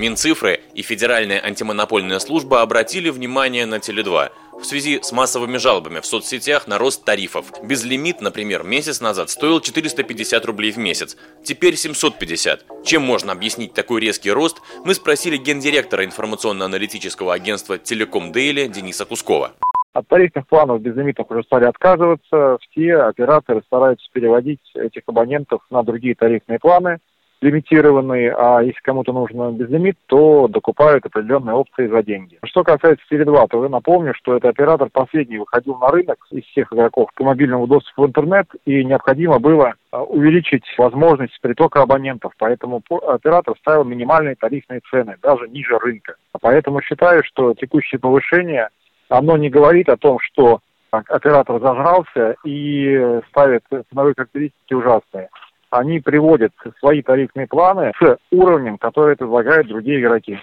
Минцифры и Федеральная антимонопольная служба обратили внимание на Теле2 в связи с массовыми жалобами в соцсетях на рост тарифов. Безлимит, например, месяц назад стоил 450 рублей в месяц, теперь 750. Чем можно объяснить такой резкий рост, мы спросили гендиректора информационно-аналитического агентства «Телеком Дейли» Дениса Кускова. От тарифных планов безлимитных уже стали отказываться. Все операторы стараются переводить этих абонентов на другие тарифные планы, лимитированные, а если кому-то нужно безлимит, то докупают определенные опции за деньги. Что касается Теле2, то я напомню, что этот оператор последний выходил на рынок из всех игроков по мобильному доступу в интернет, и необходимо было а, увеличить возможность притока абонентов, поэтому оператор ставил минимальные тарифные цены, даже ниже рынка. Поэтому считаю, что текущее повышение оно не говорит о том, что оператор зажрался и ставит ценовые характеристики ужасные. Они приводят свои тарифные планы с уровнем, который предлагают другие игроки.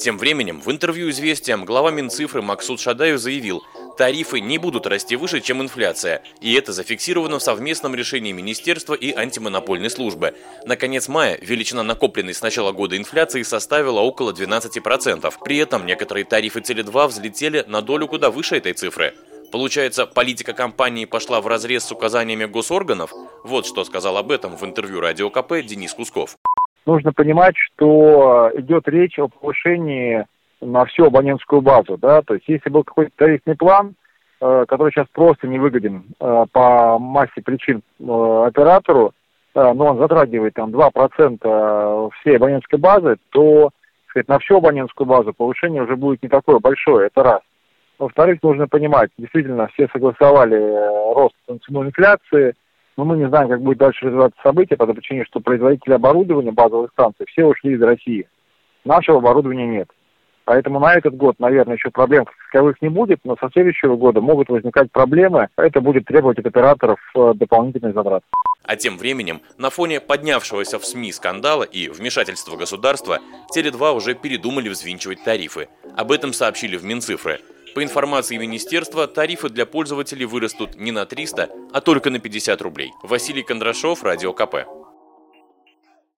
Тем временем, в интервью «Известиям» глава Минцифры Максут Шадаев заявил, тарифы не будут расти выше, чем инфляция, и это зафиксировано в совместном решении Министерства и антимонопольной службы. На конец мая величина накопленной с начала года инфляции составила около 12%. При этом некоторые тарифы Теле2 взлетели на долю куда выше этой цифры. Получается, политика компании пошла в разрез с указаниями госорганов? Вот что сказал об этом в интервью Радио КП Денис Кусков нужно понимать, что идет речь о повышении на всю абонентскую базу, да, то есть если был какой-то тарифный план, э, который сейчас просто не выгоден э, по массе причин э, оператору, э, но он затрагивает там 2% всей абонентской базы, то сказать, на всю абонентскую базу повышение уже будет не такое большое, это раз. Во-вторых, нужно понимать, действительно, все согласовали э, рост цены инфляции, но мы не знаем, как будет дальше развиваться события по той причине, что производители оборудования базовых станций все ушли из России. Нашего оборудования нет. Поэтому на этот год, наверное, еще проблем таковых не будет, но со следующего года могут возникать проблемы. Это будет требовать от операторов э, дополнительных затрат. А тем временем, на фоне поднявшегося в СМИ скандала и вмешательства государства, Теле2 уже передумали взвинчивать тарифы. Об этом сообщили в Минцифры. По информации министерства, тарифы для пользователей вырастут не на 300, а только на 50 рублей. Василий Кондрашов, Радио КП.